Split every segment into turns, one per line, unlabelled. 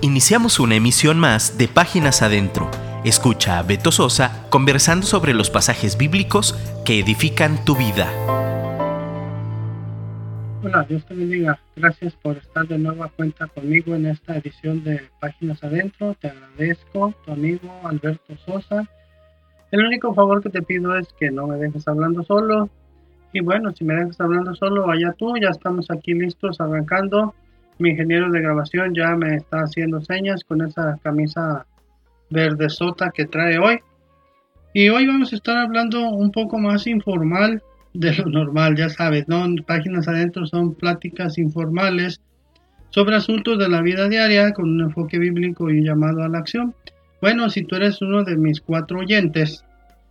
Iniciamos una emisión más de Páginas Adentro. Escucha a Beto Sosa conversando sobre los pasajes bíblicos que edifican tu vida.
Hola, Dios te bendiga. Gracias por estar de nueva cuenta conmigo en esta edición de Páginas Adentro. Te agradezco, tu amigo Alberto Sosa. El único favor que te pido es que no me dejes hablando solo. Y bueno, si me dejas hablando solo, vaya tú, ya estamos aquí listos arrancando mi ingeniero de grabación ya me está haciendo señas con esa camisa verde sota que trae hoy. Y hoy vamos a estar hablando un poco más informal de lo normal, ya sabes, ¿no? Páginas adentro son pláticas informales sobre asuntos de la vida diaria con un enfoque bíblico y un llamado a la acción. Bueno, si tú eres uno de mis cuatro oyentes,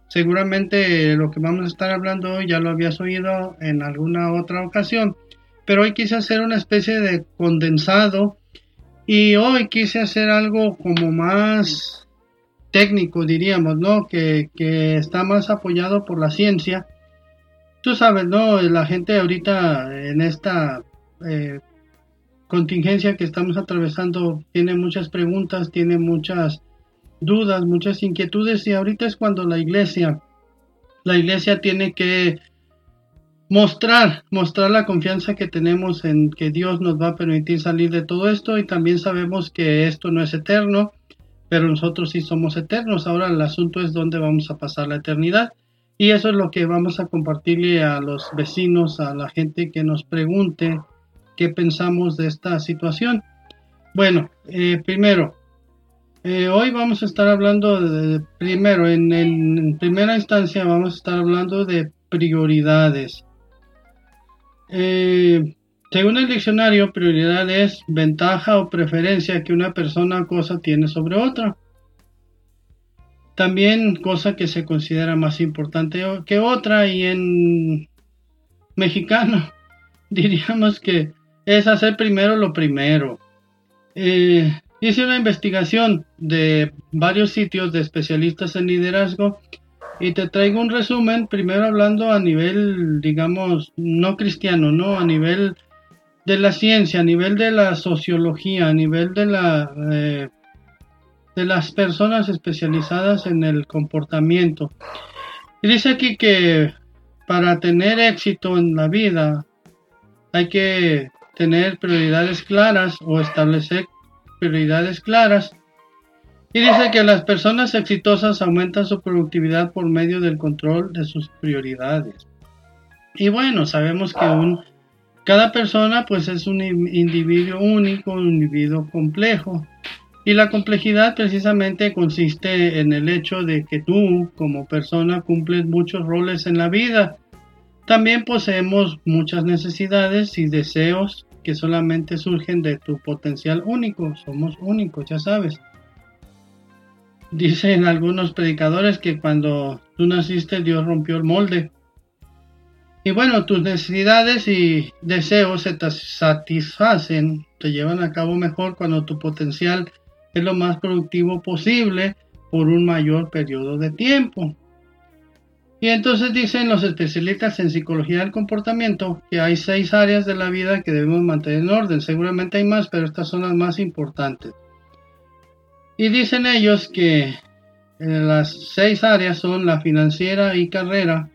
seguramente lo que vamos a estar hablando hoy ya lo habías oído en alguna otra ocasión pero hoy quise hacer una especie de condensado y hoy quise hacer algo como más técnico, diríamos, ¿no? Que, está más apoyado por la ciencia. Tú sabes, ¿no? La gente ahorita en esta eh, contingencia que estamos atravesando tiene muchas preguntas, tiene muchas dudas, muchas inquietudes y ahorita es cuando la iglesia, la iglesia tiene que mostrar, mostrar la confianza que tenemos en que Dios nos va a permitir salir de todo esto y también sabemos que esto no es eterno, pero nosotros sí somos eternos. Ahora el asunto es dónde vamos a pasar la eternidad y eso es lo que vamos a compartirle a los vecinos, a la gente que nos pregunte qué pensamos de esta situación. Bueno, eh, primero, eh, hoy vamos a estar hablando de, primero, en, en primera instancia vamos a estar hablando de prioridades. Eh, según el diccionario, prioridad es ventaja o preferencia que una persona o cosa tiene sobre otra. También cosa que se considera más importante que otra y en mexicano diríamos que es hacer primero lo primero. Eh, hice una investigación de varios sitios de especialistas en liderazgo y te traigo un resumen, primero hablando a nivel, digamos, no cristiano, ¿no? A nivel de la ciencia, a nivel de la sociología, a nivel de la... Eh, de las personas especializadas en el comportamiento. Dice aquí que para tener éxito en la vida hay que tener prioridades claras o establecer prioridades claras y dice que las personas exitosas aumentan su productividad por medio del control de sus prioridades. Y bueno, sabemos que un, cada persona pues es un individuo único, un individuo complejo. Y la complejidad precisamente consiste en el hecho de que tú como persona cumples muchos roles en la vida. También poseemos muchas necesidades y deseos que solamente surgen de tu potencial único. Somos únicos, ya sabes. Dicen algunos predicadores que cuando tú naciste Dios rompió el molde. Y bueno, tus necesidades y deseos se satisfacen, te llevan a cabo mejor cuando tu potencial es lo más productivo posible por un mayor periodo de tiempo. Y entonces dicen los especialistas en psicología del comportamiento que hay seis áreas de la vida que debemos mantener en orden. Seguramente hay más, pero estas son las más importantes. Y dicen ellos que eh, las seis áreas son la financiera y carrera,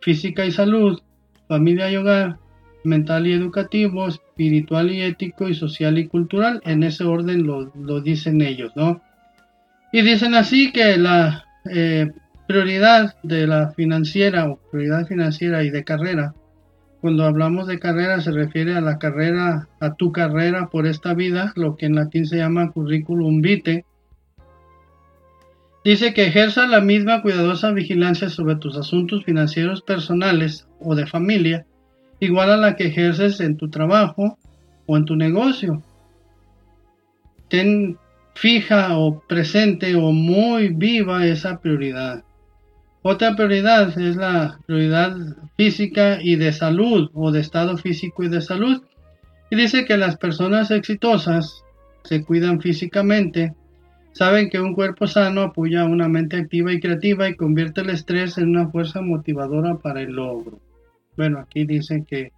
física y salud, familia y hogar, mental y educativo, espiritual y ético y social y cultural. En ese orden lo, dicen ellos, ¿no? Y dicen así que la eh, prioridad de la financiera o prioridad financiera y de carrera, cuando hablamos de carrera se refiere a la carrera, a tu carrera por esta vida, lo que en latín se llama currículum vitae, Dice que ejerza la misma cuidadosa vigilancia sobre tus asuntos financieros personales o de familia, igual a la que ejerces en tu trabajo o en tu negocio. Ten fija o presente o muy viva esa prioridad. Otra prioridad es la prioridad física y de salud o de estado físico y de salud. Y dice que las personas exitosas se cuidan físicamente, Saben que un cuerpo sano apoya una mente activa y creativa y convierte el estrés en una fuerza motivadora para el logro. Bueno, aquí dicen que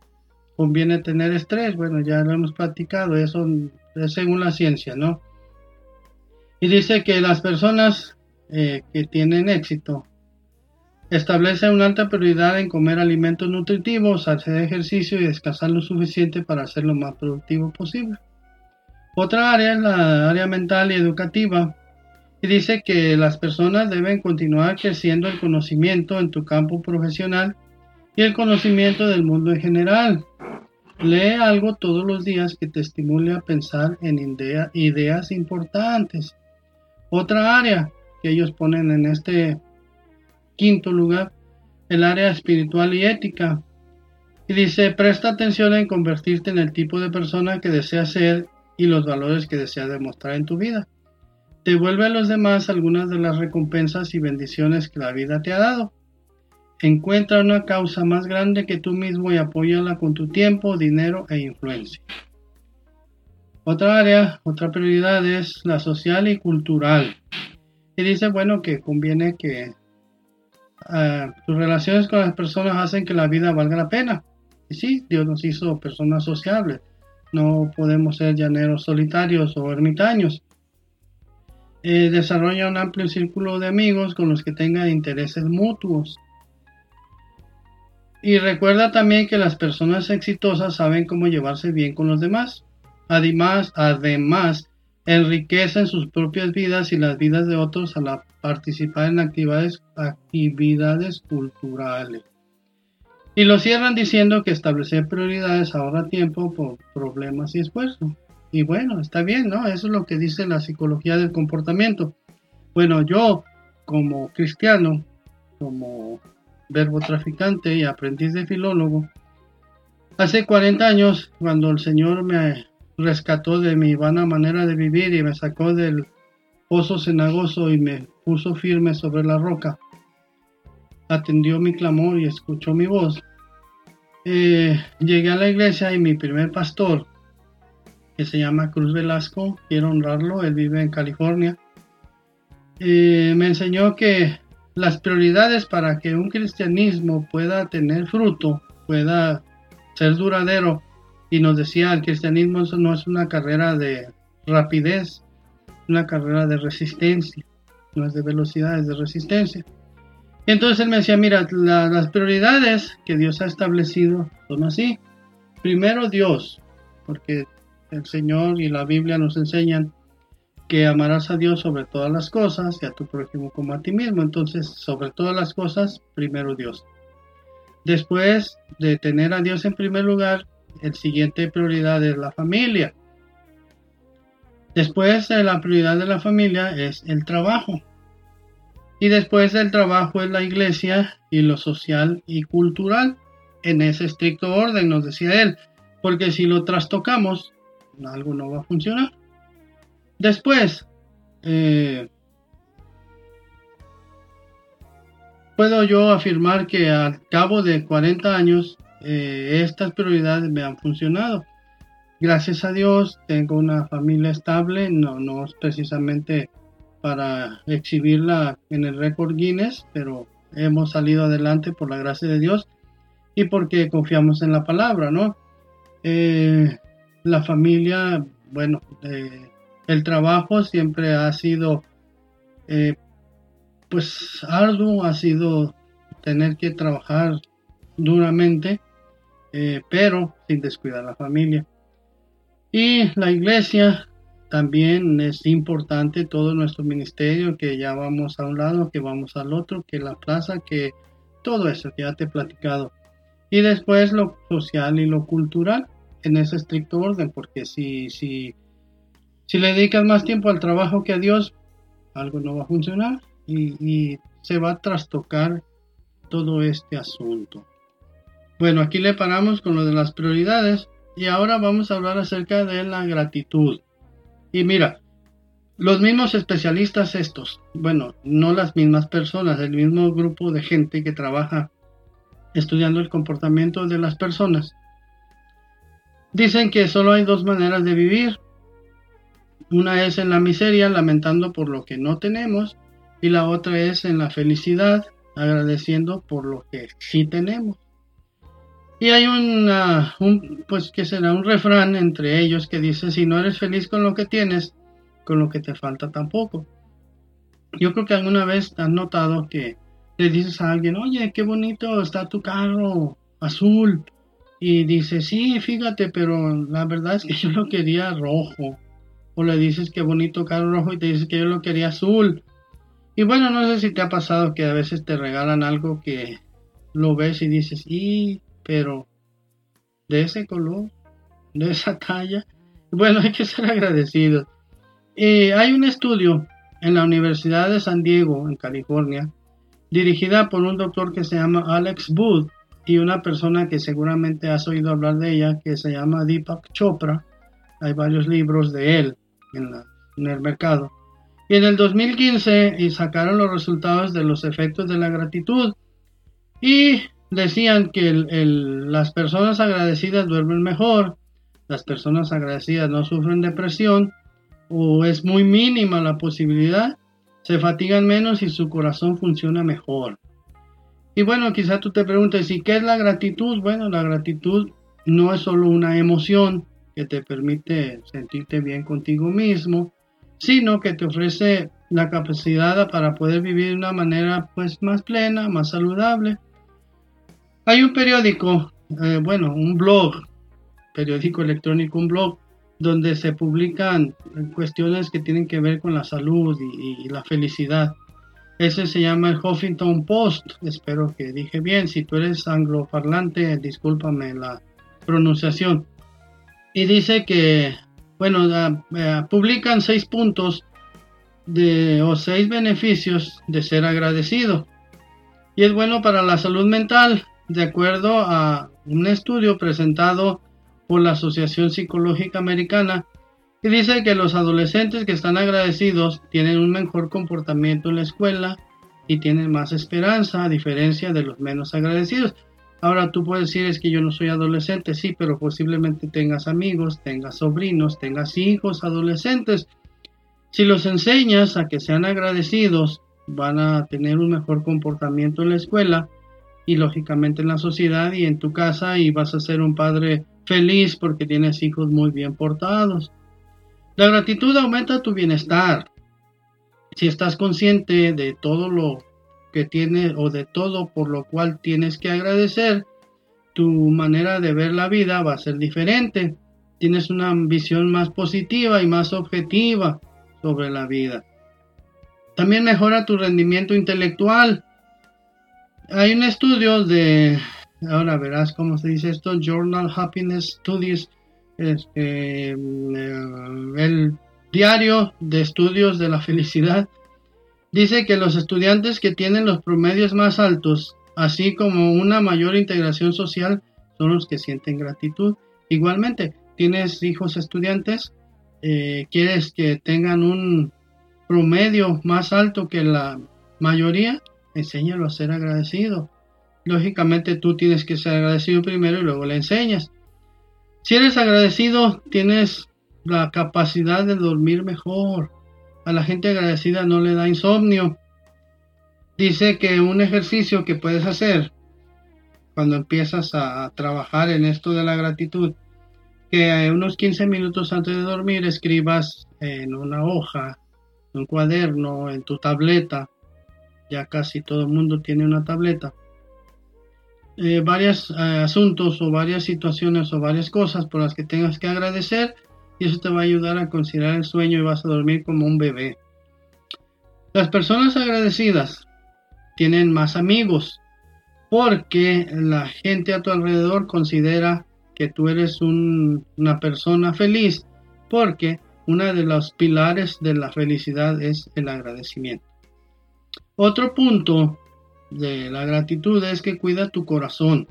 conviene tener estrés, bueno, ya lo hemos platicado, eso es según la ciencia, ¿no? Y dice que las personas eh, que tienen éxito establecen una alta prioridad en comer alimentos nutritivos, hacer ejercicio y descansar lo suficiente para ser lo más productivo posible. Otra área es la área mental y educativa. Y dice que las personas deben continuar creciendo el conocimiento en tu campo profesional y el conocimiento del mundo en general. Lee algo todos los días que te estimule a pensar en ideas importantes. Otra área que ellos ponen en este quinto lugar, el área espiritual y ética. Y dice, presta atención en convertirte en el tipo de persona que deseas ser y los valores que deseas demostrar en tu vida. Devuelve a los demás algunas de las recompensas y bendiciones que la vida te ha dado. Encuentra una causa más grande que tú mismo y apóyala con tu tiempo, dinero e influencia. Otra área, otra prioridad es la social y cultural. Y dice, bueno, que conviene que uh, tus relaciones con las personas hacen que la vida valga la pena. Y sí, Dios nos hizo personas sociables. No podemos ser llaneros solitarios o ermitaños. Eh, desarrolla un amplio círculo de amigos con los que tenga intereses mutuos. Y recuerda también que las personas exitosas saben cómo llevarse bien con los demás. Además, además, enriquecen sus propias vidas y las vidas de otros al participar en actividades, culturales. Y lo cierran diciendo que establecer prioridades ahorra tiempo por problemas y esfuerzo. Y bueno, está bien, ¿no? Eso es lo que dice la psicología del comportamiento. Bueno, yo como cristiano, como verbo traficante y aprendiz de filólogo. Hace 40 años, cuando el Señor me rescató de mi vana manera de vivir y me sacó del pozo cenagoso y me puso firme sobre la roca, atendió mi clamor y escuchó mi voz. Eh, llegué a la iglesia y mi primer pastor, que se llama Cruz Velasco, quiero honrarlo, él vive en California, eh, me enseñó que las prioridades para que un cristianismo pueda tener fruto, pueda ser duradero. Y nos decía, el cristianismo no es una carrera de rapidez, una carrera de resistencia, no es de velocidad, es de resistencia. Entonces él me decía, mira, las prioridades que Dios ha establecido son así. Primero Dios, porque el Señor y la Biblia nos enseñan que amarás a Dios sobre todas las cosas y a tu prójimo como a ti mismo. Entonces, sobre todas las cosas, primero Dios. Después de tener a Dios en primer lugar, el siguiente prioridad es la familia. Después de la prioridad de la familia es el trabajo. Y después del trabajo es la iglesia y lo social y cultural. En ese estricto orden, nos decía él. Porque si lo trastocamos, algo no va a funcionar. Después, eh, puedo yo afirmar que al cabo de 40 años eh, estas prioridades me han funcionado. Gracias a Dios tengo una familia estable, no, no es precisamente para exhibirla en el récord Guinness, pero hemos salido adelante por la gracia de Dios y porque confiamos en la palabra, ¿no? Eh, la familia, bueno, eh, el trabajo siempre ha sido pues arduo, ha sido tener que trabajar duramente, eh, pero sin descuidar la familia. Y la iglesia también es importante, todo nuestro ministerio, que ya vamos a un lado, que vamos al otro, que la plaza, que todo eso ya te he platicado. Y después lo social y lo cultural en ese estricto orden, porque si, si si le dedicas más tiempo al trabajo que a Dios, algo no va a funcionar y, se va a trastocar todo este asunto. Bueno, aquí le paramos con lo de las prioridades y ahora vamos a hablar acerca de la gratitud. Y mira, los mismos especialistas estos, bueno, no las mismas personas, el mismo grupo de gente que trabaja estudiando el comportamiento de las personas, dicen que solo hay dos maneras de vivir, una es en la miseria, lamentando por lo que no tenemos, y la otra es en la felicidad, agradeciendo por lo que sí tenemos. Y hay un, pues que será un refrán entre ellos que dice, si no eres feliz con lo que tienes, con lo que te falta tampoco. Yo creo que alguna vez has notado que le dices a alguien, oye, qué bonito está tu carro azul. Y dice, sí, fíjate, pero la verdad es que yo lo quería rojo. O le dices qué bonito carro rojo y te dices que yo lo quería azul. Y bueno, no sé si te ha pasado que a veces te regalan algo que lo ves y dices, y, pero de ese color, de esa talla. Bueno, hay que ser agradecidos. y hay un estudio en la Universidad de San Diego, en California, dirigida por un doctor que se llama Alex Booth y una persona que seguramente has oído hablar de ella, que se llama Deepak Chopra. Hay varios libros de él en, el mercado. Y en el 2015 y sacaron los resultados de los efectos de la gratitud y decían que las personas agradecidas duermen mejor, las personas agradecidas no sufren depresión o es muy mínima la posibilidad se fatigan menos y su corazón funciona mejor. Y bueno, quizá tú te preguntes, ¿y qué es la gratitud? Bueno, la gratitud no es solo una emoción que te permite sentirte bien contigo mismo, sino que te ofrece la capacidad para poder vivir de una manera pues más plena, más saludable. Hay un periódico, eh, bueno, un blog, periódico electrónico, un blog donde se publican cuestiones que tienen que ver con la salud y, la felicidad. Ese se llama el Huffington Post. Espero que dije bien. Si tú eres angloparlante, discúlpame la pronunciación. Y dice que, bueno, eh, publican seis puntos de, o seis beneficios de ser agradecido. Y es bueno para la salud mental, de acuerdo a un estudio presentado por la Asociación Psicológica Americana y dice que los adolescentes que están agradecidos tienen un mejor comportamiento en la escuela y tienen más esperanza a diferencia de los menos agradecidos. Ahora tú puedes decir es que yo no soy adolescente, sí, pero posiblemente tengas amigos, tengas sobrinos, tengas hijos adolescentes. Si los enseñas a que sean agradecidos, van a tener un mejor comportamiento en la escuela y lógicamente en la sociedad y en tu casa y vas a ser un padre feliz porque tienes hijos muy bien portados. La gratitud aumenta tu bienestar. Si estás consciente de todo lo que tienes o de todo por lo cual tienes que agradecer, tu manera de ver la vida va a ser diferente. Tienes una visión más positiva y más objetiva sobre la vida. También mejora tu rendimiento intelectual. Hay un estudio de ahora verás cómo se dice esto, Journal Happiness Studies, este, mm, el diario de estudios de la felicidad, dice que los estudiantes que tienen los promedios más altos, así como una mayor integración social, son los que sienten gratitud. Igualmente, tienes hijos estudiantes, eh, quieres que tengan un promedio más alto que la mayoría, enséñalo a ser agradecido lógicamente tú tienes que ser agradecido primero y luego le enseñas. Si eres agradecido, tienes la capacidad de dormir mejor. A la gente agradecida no le da insomnio. Dice que un ejercicio que puedes hacer cuando empiezas a trabajar en esto de la gratitud, que unos 15 minutos antes de dormir escribas en una hoja, en un cuaderno, en tu tableta. Ya casi todo el mundo tiene una tableta eh, varios eh, asuntos o varias situaciones o varias cosas por las que tengas que agradecer y eso te va a ayudar a considerar el sueño y vas a dormir como un bebé. Las personas agradecidas tienen más amigos porque la gente a tu alrededor considera que tú eres una persona feliz porque uno de los pilares de la felicidad es el agradecimiento. Otro punto de la gratitud es que cuida tu corazón.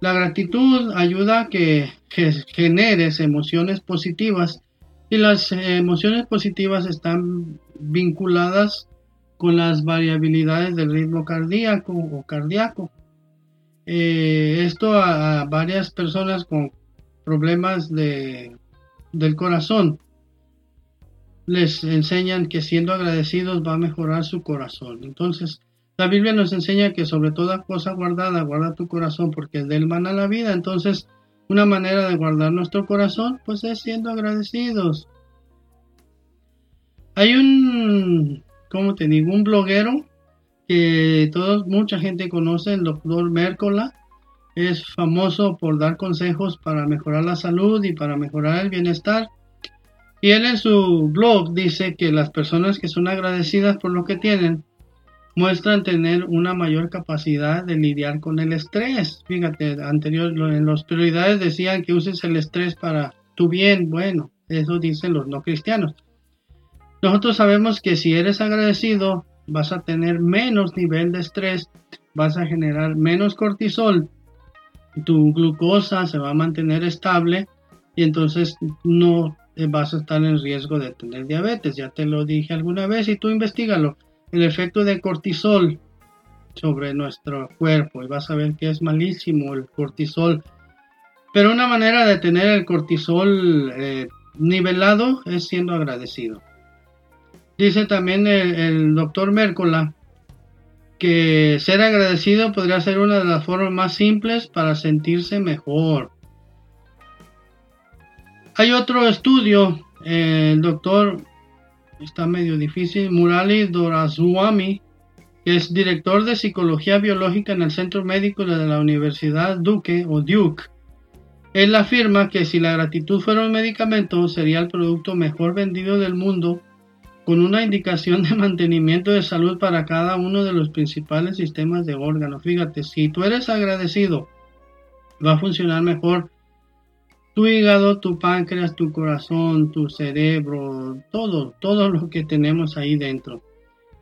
La gratitud ayuda a que generes emociones positivas y las emociones positivas están vinculadas con las variabilidades del ritmo cardíaco o cardíaco. Eh, esto a, varias personas con problemas de, del corazón les enseñan que siendo agradecidos va a mejorar su corazón. Entonces, la Biblia nos enseña que sobre toda cosa guardada, guarda tu corazón porque es del mana la vida. Entonces, una manera de guardar nuestro corazón, pues es siendo agradecidos. Hay un, ¿cómo te digo? Un bloguero que todos, mucha gente conoce, el doctor Mércola. Es famoso por dar consejos para mejorar la salud y para mejorar el bienestar. Y él en su blog dice que las personas que son agradecidas por lo que tienen muestran tener una mayor capacidad de lidiar con el estrés. Fíjate, anterior en las prioridades decían que uses el estrés para tu bien. Bueno, eso dicen los no cristianos. Nosotros sabemos que si eres agradecido, vas a tener menos nivel de estrés, vas a generar menos cortisol, tu glucosa se va a mantener estable y entonces no vas a estar en riesgo de tener diabetes. Ya te lo dije alguna vez y tú investigalo el efecto de cortisol sobre nuestro cuerpo y vas a ver que es malísimo el cortisol. Pero una manera de tener el cortisol eh, nivelado es siendo agradecido. Dice también el, doctor Mércola que ser agradecido podría ser una de las formas más simples para sentirse mejor. Hay otro estudio, el doctor está medio difícil. Murali Dorazuami, que es director de psicología biológica en el Centro Médico de la Universidad Duke o Duke. Él afirma que si la gratitud fuera un medicamento, sería el producto mejor vendido del mundo, con una indicación de mantenimiento de salud para cada uno de los principales sistemas de órganos. Fíjate, si tú eres agradecido, va a funcionar mejor tu hígado, tu páncreas, tu corazón, tu cerebro, todo, todo lo que tenemos ahí dentro.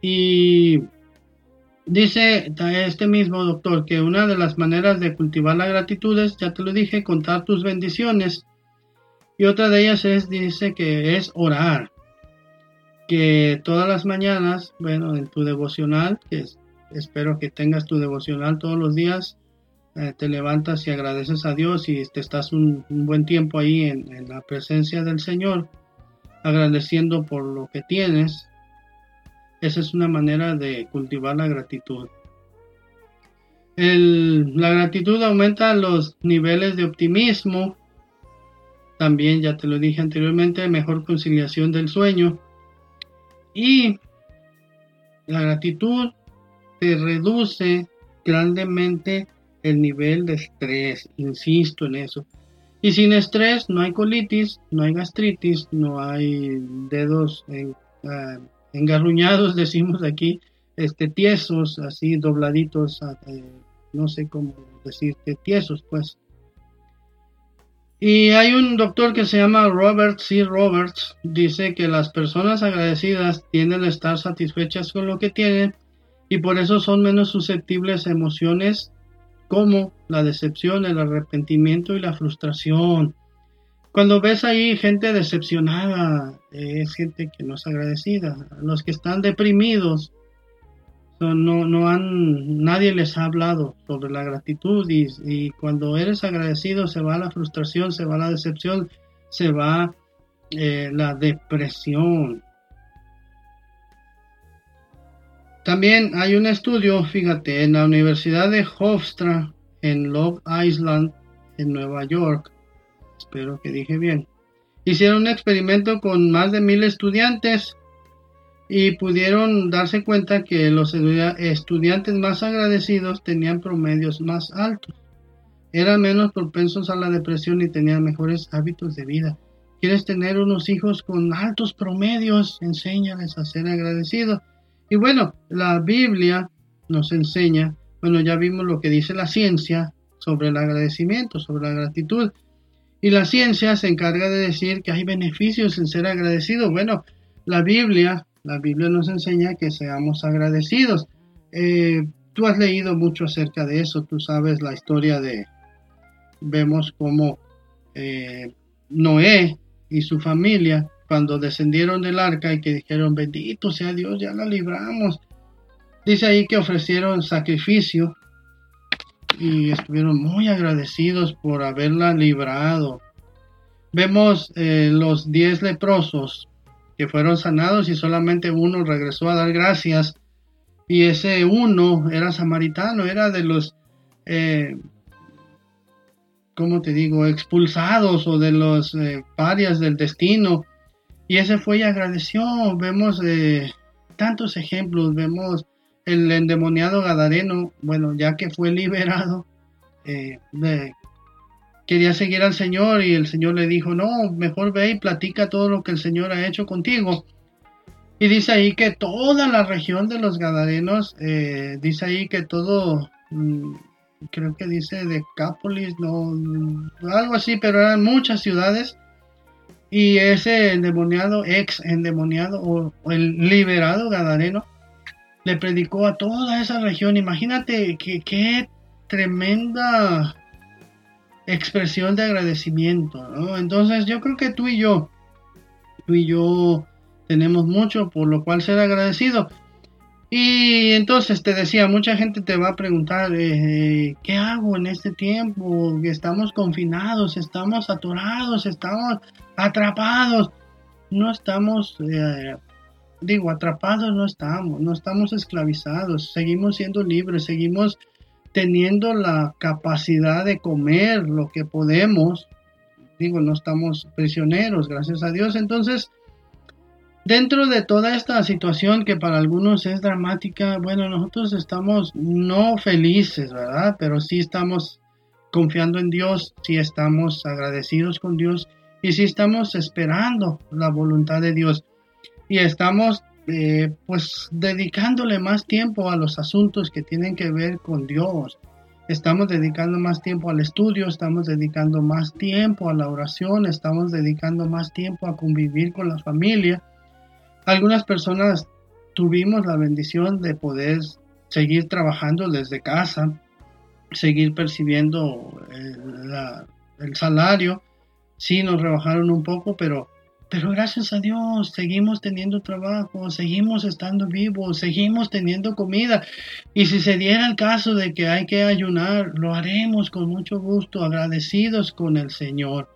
Y dice este mismo doctor que una de las maneras de cultivar la gratitud es, ya te lo dije, contar tus bendiciones. Y otra de ellas es, dice que es orar. Que todas las mañanas, bueno, en tu devocional, que espero que tengas tu devocional todos los días, eh, te levantas y agradeces a Dios y te estás un, buen tiempo ahí en, la presencia del Señor, agradeciendo por lo que tienes, esa es una manera de cultivar la gratitud. la gratitud aumenta los niveles de optimismo, también ya te lo dije anteriormente, mejor conciliación del sueño. Y la gratitud te reduce grandemente el nivel de estrés, insisto en eso. Y sin estrés no hay colitis, no hay gastritis, no hay dedos ah, engarruñados, decimos aquí, este, tiesos, así dobladitos, ah, eh, no sé cómo decirte, tiesos, pues. Y hay un doctor que se llama Robert C. Roberts, dice que las personas agradecidas tienden a estar satisfechas con lo que tienen y por eso son menos susceptibles a emociones como la decepción, el arrepentimiento y la frustración. Cuando ves ahí gente decepcionada, es gente que no es agradecida. Los que están deprimidos, no, no han, nadie les ha hablado sobre la gratitud y, cuando eres agradecido se va la frustración, se va la decepción, se va eh, la depresión. También hay un estudio, fíjate, en la Universidad de Hofstra, en Long Island, en Nueva York. Espero que dije bien. Hicieron un experimento con más de mil estudiantes y pudieron darse cuenta que los estudiantes más agradecidos tenían promedios más altos. Eran menos propensos a la depresión y tenían mejores hábitos de vida. ¿Quieres tener unos hijos con altos promedios? Enséñales a ser agradecidos. Y bueno, la Biblia nos enseña, bueno, ya vimos lo que dice la ciencia sobre el agradecimiento, sobre la gratitud. Y la ciencia se encarga de decir que hay beneficios en ser agradecido. Bueno, la Biblia, la Biblia nos enseña que seamos agradecidos. Eh, tú has leído mucho acerca de eso, tú sabes la historia de, vemos cómo eh, Noé y su familia cuando descendieron del arca y que dijeron, bendito sea Dios, ya la libramos. Dice ahí que ofrecieron sacrificio y estuvieron muy agradecidos por haberla librado. Vemos eh, los diez leprosos que fueron sanados y solamente uno regresó a dar gracias. Y ese uno era samaritano, era de los, eh, ¿cómo te digo?, expulsados o de los eh, parias del destino Y ese fue y agradeció. Vemos eh, tantos ejemplos, vemos el endemoniado Gadareno, bueno, ya que fue liberado, eh, quería seguir al Señor y el Señor le dijo, no, mejor ve y platica todo lo que el Señor ha hecho contigo. Y dice ahí que toda la región de los Gadarenos, eh, dice ahí que todo, mm, creo que dice Decápolis, no, algo así, pero eran muchas ciudades. Y ese endemoniado, ex endemoniado o, el liberado Gadareno, le predicó a toda esa región. Imagínate qué tremenda expresión de agradecimiento, ¿no? Entonces yo creo que tú y yo, tú y yo tenemos mucho por lo cual ser agradecido. Y entonces te decía, mucha gente te va a preguntar, eh, ¿qué hago en este tiempo? Estamos confinados, estamos atorados, estamos atrapados. No estamos, eh, digo, atrapados no estamos, no estamos esclavizados, seguimos siendo libres, seguimos teniendo la capacidad de comer lo que podemos, digo, no estamos prisioneros, gracias a Dios. Entonces, dentro de toda esta situación que para algunos es dramática, bueno, nosotros estamos no felices, ¿verdad? Pero sí estamos confiando en Dios, sí estamos agradecidos con Dios y sí estamos esperando la voluntad de Dios. Y estamos eh, pues dedicándole más tiempo a los asuntos que tienen que ver con Dios. Estamos dedicando más tiempo al estudio, estamos dedicando más tiempo a la oración, estamos dedicando más tiempo a convivir con la familia. Algunas personas tuvimos la bendición de poder seguir trabajando desde casa, seguir percibiendo el, el salario. Sí, nos rebajaron un poco, pero pero gracias a Dios, seguimos teniendo trabajo, seguimos estando vivos, seguimos teniendo comida. Y si se diera el caso de que hay que ayunar, lo haremos con mucho gusto, agradecidos con el Señor.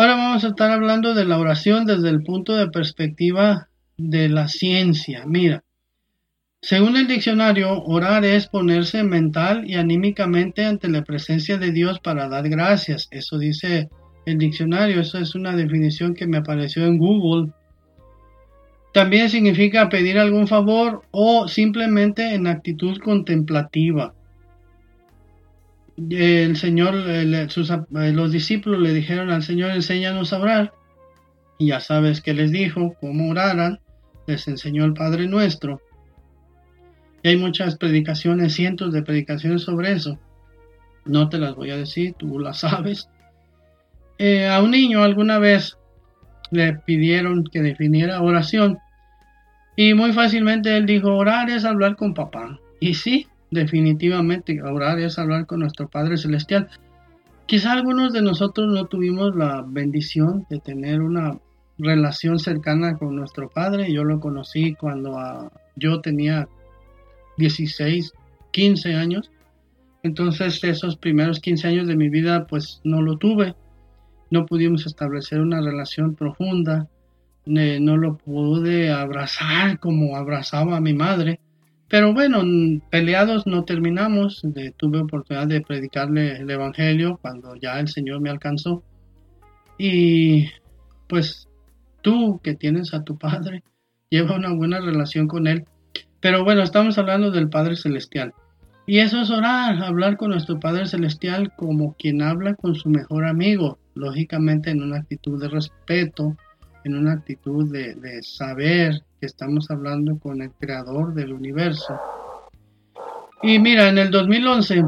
Ahora vamos a estar hablando de la oración desde el punto de perspectiva de la ciencia. Mira, según el diccionario, orar es ponerse mental y anímicamente ante la presencia de Dios para dar gracias. Eso dice el diccionario. Esa es una definición que me apareció en Google. También significa pedir algún favor o simplemente en actitud contemplativa. El Señor, los discípulos le dijeron al Señor, enséñanos a orar. Y ya sabes que les dijo cómo oraran. Les enseñó el Padre Nuestro. Y hay muchas predicaciones, cientos de predicaciones sobre eso. No te las voy a decir, tú las sabes. Eh, a un niño alguna vez le pidieron que definiera oración y muy fácilmente él dijo, orar es hablar con papá. Y sí, definitivamente, orar es hablar con nuestro Padre Celestial. Quizá algunos de nosotros no tuvimos la bendición de tener una relación cercana con nuestro Padre. Yo lo conocí cuando ah, yo tenía 16, 15 años. Entonces esos primeros 15 años de mi vida pues no lo tuve no pudimos establecer una relación profunda, no lo pude abrazar como abrazaba a mi madre. Pero bueno, peleados no terminamos. tuve oportunidad de predicarle el Evangelio cuando ya el Señor me alcanzó. Y pues tú que tienes a tu Padre, lleva una buena relación con Él. Pero bueno, estamos hablando del Padre Celestial. Y eso es orar, hablar con nuestro Padre Celestial como quien habla con su mejor amigo lógicamente en una actitud de respeto, en una actitud de, saber que estamos hablando con el creador del universo. Y mira, en el 2011,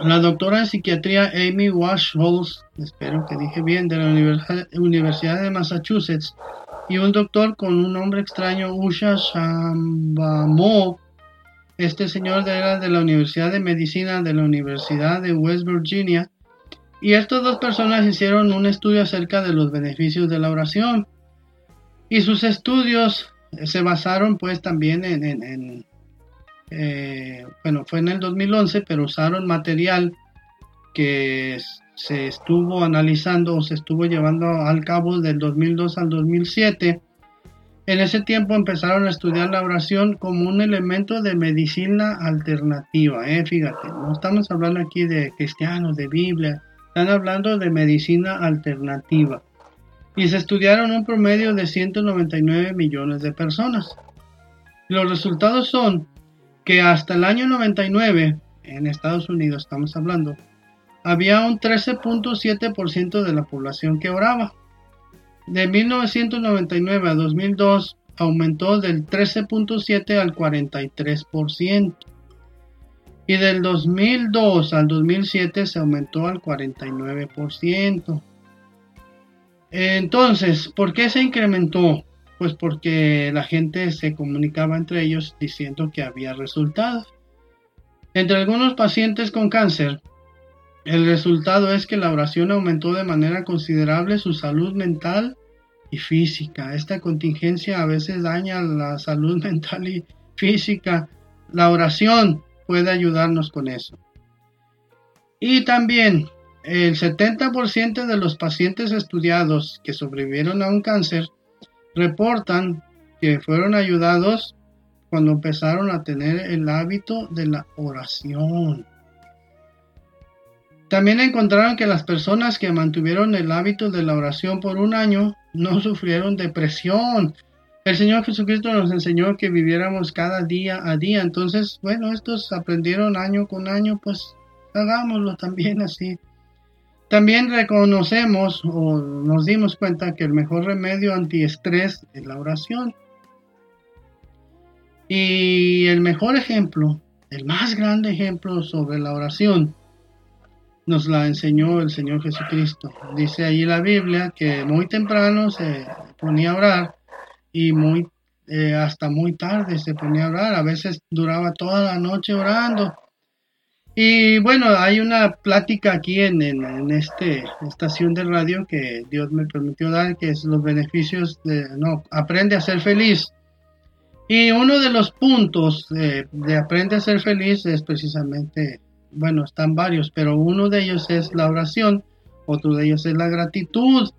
la doctora en psiquiatría Amy Washholz, espero que dije bien, de la Universidad de Massachusetts, y un doctor con un nombre extraño, Usha Shambamo, este señor era de la Universidad de Medicina de la Universidad de West Virginia, y estas dos personas hicieron un estudio acerca de los beneficios de la oración. Y sus estudios se basaron pues también en, eh, bueno, fue en el 2011, pero usaron material que se estuvo analizando o se estuvo llevando al cabo del 2002 al 2007. En ese tiempo empezaron a estudiar la oración como un elemento de medicina alternativa. ¿eh? Fíjate, no estamos hablando aquí de cristianos, de Biblia, están hablando de medicina alternativa. y se estudiaron un promedio de 199 millones de personas. Los resultados son que hasta el año 99, en Estados Unidos estamos hablando, había un 13.7% de la población que oraba. De 1999 a 2002 aumentó del 13.7 al 43%. Y del 2002 al 2007 se aumentó al 49%. Entonces, ¿por qué se incrementó? Pues porque la gente se comunicaba entre ellos diciendo que había resultados. Entre algunos pacientes con cáncer, el resultado es que la oración aumentó de manera considerable su salud mental y física. Esta contingencia a veces daña la salud mental y física. La oración puede ayudarnos con eso. Y también el 70% de los pacientes estudiados que sobrevivieron a un cáncer reportan que fueron ayudados cuando empezaron a tener el hábito de la oración. También encontraron que las personas que mantuvieron el hábito de la oración por un año no sufrieron depresión. El Señor Jesucristo nos enseñó que viviéramos cada día a día. Entonces, bueno, estos aprendieron año con año, pues hagámoslo también así. También reconocemos o nos dimos cuenta que el mejor remedio antiestrés es la oración. Y el mejor ejemplo, el más grande ejemplo sobre la oración, nos la enseñó el Señor Jesucristo. Dice ahí la Biblia que muy temprano se ponía a orar y muy eh, hasta muy tarde se ponía a orar. A veces duraba toda la noche orando. Y bueno, hay una plática aquí en, en, esta estación de radio que Dios me permitió dar, que es los beneficios de, no, aprende a ser feliz. Y uno de los puntos de aprende a ser feliz es precisamente bueno, están varios, pero uno de ellos es la oración, otro de ellos es la gratitud.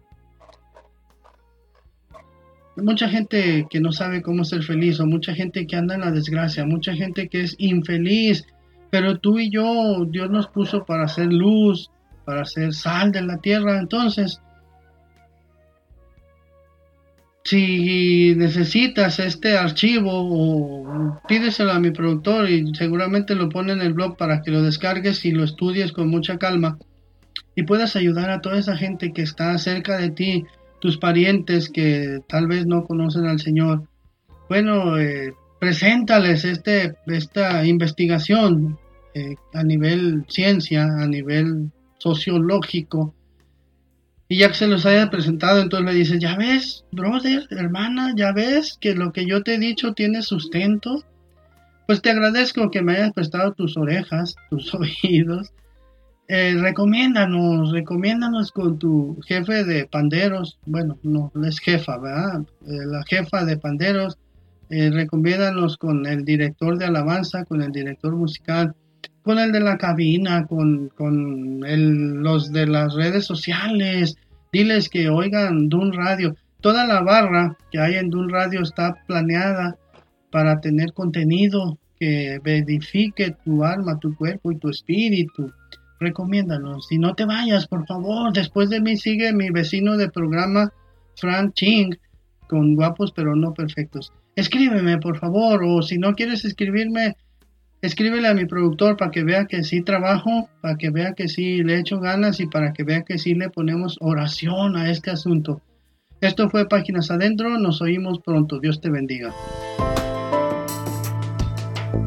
Mucha gente que no sabe cómo ser feliz, o mucha gente que anda en la desgracia, mucha gente que es infeliz, pero tú y yo, Dios nos puso para hacer luz, para hacer sal de la tierra, entonces si necesitas este archivo o pídeselo a mi productor y seguramente lo pone en el blog para que lo descargues y lo estudies con mucha calma y puedas ayudar a toda esa gente que está cerca de ti, tus parientes que tal vez no conocen al Señor. Bueno, eh, preséntales este, esta investigación eh, a nivel ciencia, a nivel sociológico, y ya que se los haya presentado, entonces le dice, ya ves, brother, hermana, ya ves que lo que yo te he dicho tiene sustento. Pues te agradezco que me hayas prestado tus orejas, tus oídos. Eh, recomiéndanos, recomiéndanos con tu jefe de panderos. Bueno, no, es jefa, ¿verdad? Eh, la jefa de panderos. Eh, recomiéndanos con el director de alabanza, con el director musical con el de la cabina, con, con los de las redes sociales. Diles que oigan Dun Radio. Toda la barra que hay en Dun Radio está planeada para tener contenido que edifique tu alma, tu cuerpo y tu espíritu. Recomiéndanos. Y no te vayas, por favor. Después de mí sigue mi vecino de programa, Frank Ching, con guapos pero no perfectos. Escríbeme, por favor. O si no quieres escribirme, escríbele a mi productor para que vea que sí trabajo, para que vea que sí le echo ganas y para que vea que sí le ponemos oración a este asunto. Esto fue Páginas Adentro, nos oímos pronto, Dios te bendiga.